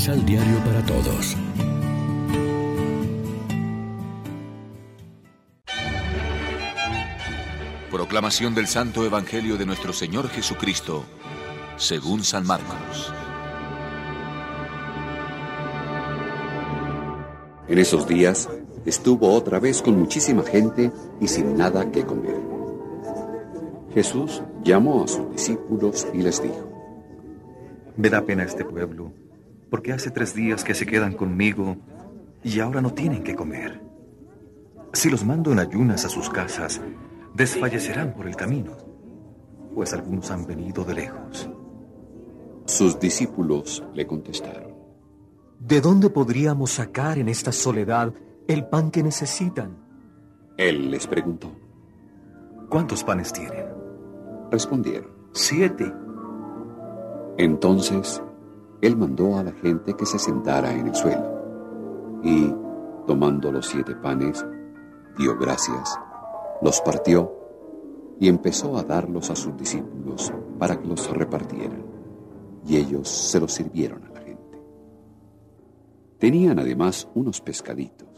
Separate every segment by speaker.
Speaker 1: Misal Diario para Todos.
Speaker 2: Proclamación del Santo Evangelio de nuestro Señor Jesucristo, según San Marcos.
Speaker 3: En esos días estuvo otra vez con muchísima gente y sin nada que comer. Jesús llamó a sus discípulos y les dijo,
Speaker 4: Me da pena este pueblo, porque hace tres días que se quedan conmigo y ahora no tienen que comer. Si los mando en ayunas a sus casas, desfallecerán por el camino, pues algunos han venido de lejos.
Speaker 3: Sus discípulos le contestaron,
Speaker 5: ¿De dónde podríamos sacar en esta soledad el pan que necesitan?
Speaker 3: Él les preguntó.
Speaker 4: ¿Cuántos panes tienen?
Speaker 3: Respondieron.
Speaker 4: Siete.
Speaker 3: Entonces, él mandó a la gente que se sentara en el suelo y, tomando los siete panes, dio gracias los partió y empezó a darlos a sus discípulos para que los repartieran, y ellos se los sirvieron a la gente. Tenían además unos pescaditos.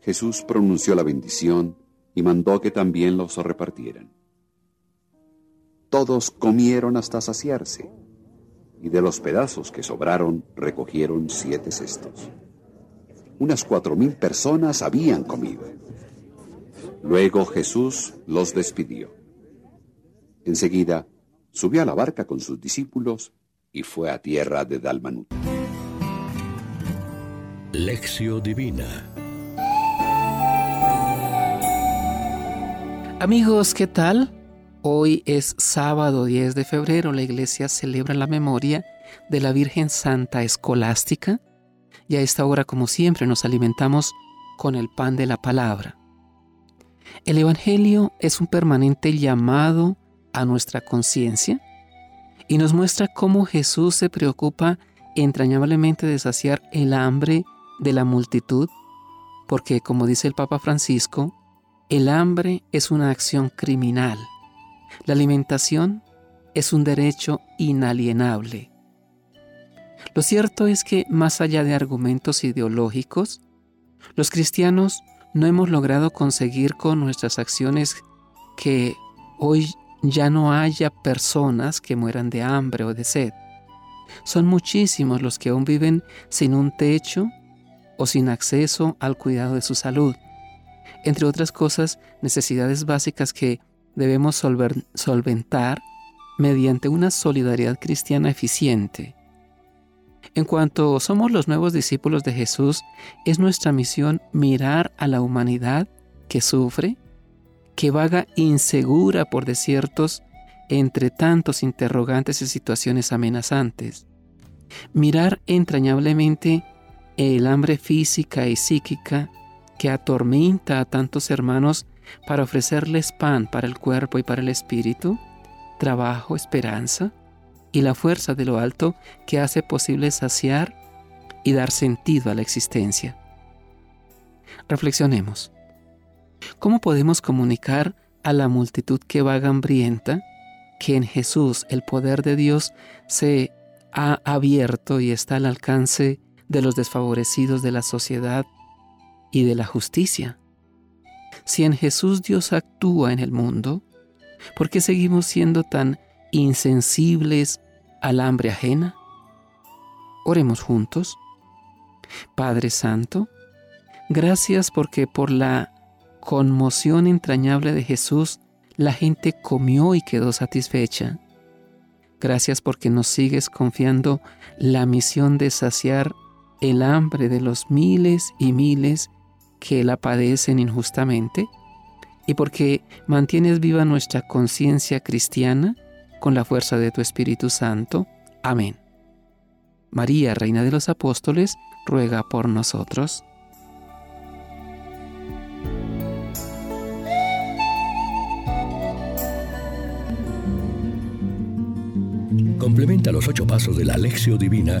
Speaker 3: Jesús pronunció la bendición y mandó que también los repartieran. Todos comieron hasta saciarse, y de los pedazos que sobraron recogieron siete cestos. Unas cuatro mil personas habían comido. Luego Jesús los despidió. Enseguida subió a la barca con sus discípulos y fue a tierra de Dalmanut.
Speaker 1: Lección Divina
Speaker 6: Amigos, ¿qué tal? Hoy es sábado 10 de febrero. La iglesia celebra la memoria de la Virgen Santa Escolástica y a esta hora, como siempre, nos alimentamos con el pan de la palabra. El Evangelio es un permanente llamado a nuestra conciencia y nos muestra cómo Jesús se preocupa entrañablemente de saciar el hambre de la multitud, porque como dice el Papa Francisco, el hambre es una acción criminal. La alimentación es un derecho inalienable. Lo cierto es que, más allá de argumentos ideológicos, los cristianos no hemos logrado conseguir con nuestras acciones que hoy ya no haya personas que mueran de hambre o de sed. Son muchísimos los que aún viven sin un techo o sin acceso al cuidado de su salud. Entre otras cosas, necesidades básicas que debemos solventar mediante una solidaridad cristiana eficiente. En cuanto somos los nuevos discípulos de Jesús, es nuestra misión mirar a la humanidad que sufre, que vaga insegura por desiertos entre tantos interrogantes y situaciones amenazantes. Mirar entrañablemente el hambre física y psíquica que atormenta a tantos hermanos para ofrecerles pan para el cuerpo y para el espíritu, trabajo, esperanza, y la fuerza de lo alto que hace posible saciar y dar sentido a la existencia. Reflexionemos. ¿Cómo podemos comunicar a la multitud que vaga hambrienta que en Jesús el poder de Dios se ha abierto y está al alcance de los desfavorecidos de la sociedad y de la justicia? Si en Jesús Dios actúa en el mundo, ¿por qué seguimos siendo tan insensibles al hambre ajena? Oremos juntos. Padre Santo, gracias porque por la conmoción entrañable de Jesús la gente comió y quedó satisfecha. Gracias porque nos sigues confiando la misión de saciar el hambre de los miles y miles que la padecen injustamente y porque mantienes viva nuestra conciencia cristiana con la fuerza de tu Espíritu Santo. Amén. María, Reina de los Apóstoles, ruega por nosotros.
Speaker 1: Complementa los ocho pasos de la Alexio Divina